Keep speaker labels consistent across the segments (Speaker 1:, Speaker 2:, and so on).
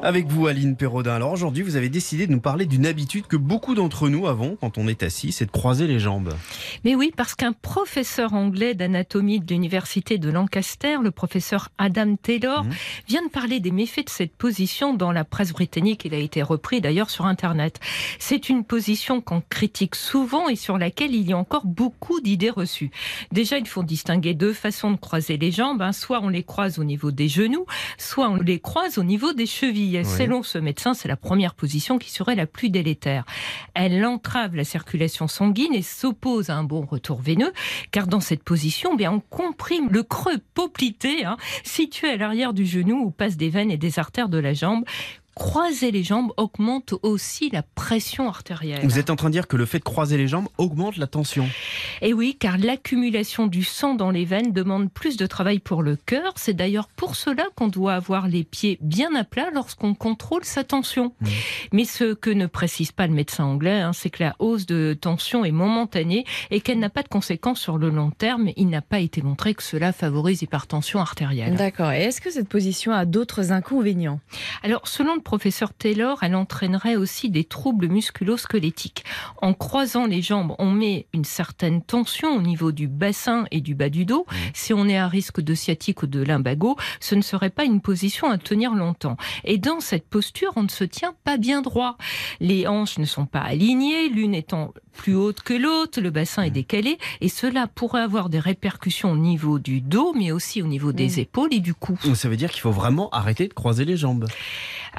Speaker 1: Avec vous, Aline Perrodin. Alors aujourd'hui, vous avez décidé de nous parler d'une habitude que beaucoup d'entre nous avons quand on est assis, c'est de croiser les jambes.
Speaker 2: Mais oui, parce qu'un professeur anglais d'anatomie de l'université de Lancaster, le professeur Adam Taylor,
Speaker 1: Mhm.
Speaker 2: vient de parler des méfaits de cette position dans la presse britannique. Il a été repris d'ailleurs sur Internet. C'est une position qu'on critique souvent et sur laquelle il y a encore beaucoup d'idées reçues. Déjà, il faut distinguer deux façons de croiser les jambes. hein. Soit on les croise au niveau des genoux, soit on les croise au niveau des chevilles. Selon ce médecin, c'est la première position qui serait la plus délétère. Elle entrave la circulation sanguine et s'oppose à un bon retour veineux, car dans cette position, bien, on comprime le creux poplité hein, situé à l'arrière du genou où passent des veines et des artères de la jambe. Croiser les jambes augmente aussi la pression artérielle.
Speaker 1: Vous êtes en train de dire que le fait de croiser les jambes augmente la tension.
Speaker 2: Et oui, car l'accumulation du sang dans les veines demande plus de travail pour le cœur. C'est d'ailleurs pour cela qu'on doit avoir les pieds bien à plat lorsqu'on contrôle sa tension.
Speaker 1: Mmh.
Speaker 2: Mais ce que ne précise pas le médecin anglais, hein, c'est que la hausse de tension est momentanée et qu'elle n'a pas de conséquences sur le long terme. Il n'a pas été montré que cela favorise l'hypertension artérielle.
Speaker 3: D'accord. Et est-ce que cette position a d'autres inconvénients?
Speaker 2: Alors, selon le professeur Taylor, elle entraînerait aussi des troubles musculo-squelettiques. En croisant les jambes, on met une certaine tension au niveau du bassin et du bas du dos. Si on est à risque de sciatique ou de lumbago, ce ne serait pas une position à tenir longtemps. Et dans cette posture, on ne se tient pas bien droit. Les hanches ne sont pas alignées, l'une étant plus haute que l'autre, le bassin est décalé, et cela pourrait avoir des répercussions au niveau du dos, mais aussi au niveau des épaules et du cou.
Speaker 1: Ça veut dire qu'il faut vraiment arrêter de croiser les jambes.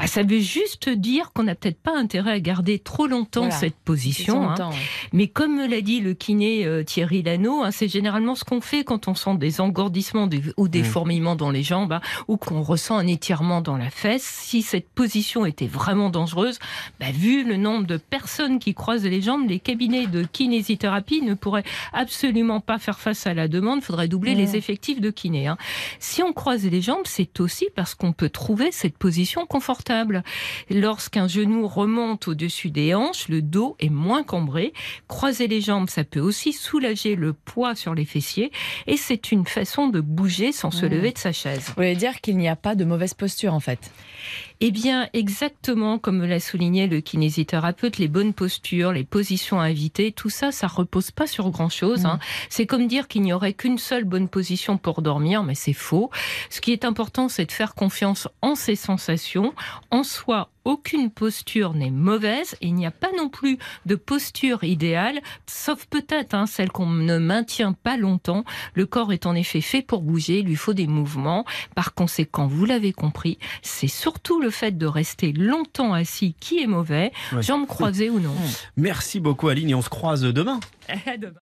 Speaker 2: Ah, ça veut juste dire qu'on n'a peut-être pas intérêt à garder trop longtemps
Speaker 3: Voilà.
Speaker 2: cette position. hein.
Speaker 3: Longtemps, ouais.
Speaker 2: Mais comme me l'a dit le kiné euh, Thierry Lano, hein, c'est généralement ce qu'on fait quand on sent des engourdissements du- ou des
Speaker 1: Mm.
Speaker 2: fourmillements dans les jambes hein, ou qu'on ressent un étirement dans la fesse. Si cette position était vraiment dangereuse, bah, vu le nombre de personnes qui croisent les jambes, les cabinets de kinésithérapie ne pourraient absolument pas faire face à la demande. Il faudrait doubler les effectifs de kiné. hein. Si on croise les jambes, c'est aussi parce qu'on peut trouver cette position confortable. Lorsqu'un genou remonte au-dessus des hanches, le dos est moins cambré. Croiser les jambes, ça peut aussi soulager le poids sur les fessiers et c'est une façon de bouger sans se
Speaker 3: Mmh.
Speaker 2: lever de sa chaise.
Speaker 3: Vous voulez dire qu'il n'y a pas de mauvaise posture en fait?
Speaker 2: Eh bien, exactement comme l'a souligné le kinésithérapeute, les bonnes postures, les positions à éviter, tout ça, ça repose pas sur grand-chose. hein. C'est comme dire qu'il n'y aurait qu'une seule bonne position pour dormir, mais c'est faux. Ce qui est important, c'est de faire confiance en ses sensations. En soi, aucune posture n'est mauvaise et il n'y a pas non plus de posture idéale, sauf peut-être hein, celle qu'on ne maintient pas longtemps. Le corps est en effet fait pour bouger, il lui faut des mouvements. Par conséquent, vous l'avez compris, c'est surtout le fait de rester longtemps assis qui est mauvais,
Speaker 1: Ouais.
Speaker 2: jambes croisées ou non.
Speaker 1: Merci beaucoup Aline et on se croise demain.
Speaker 2: À demain.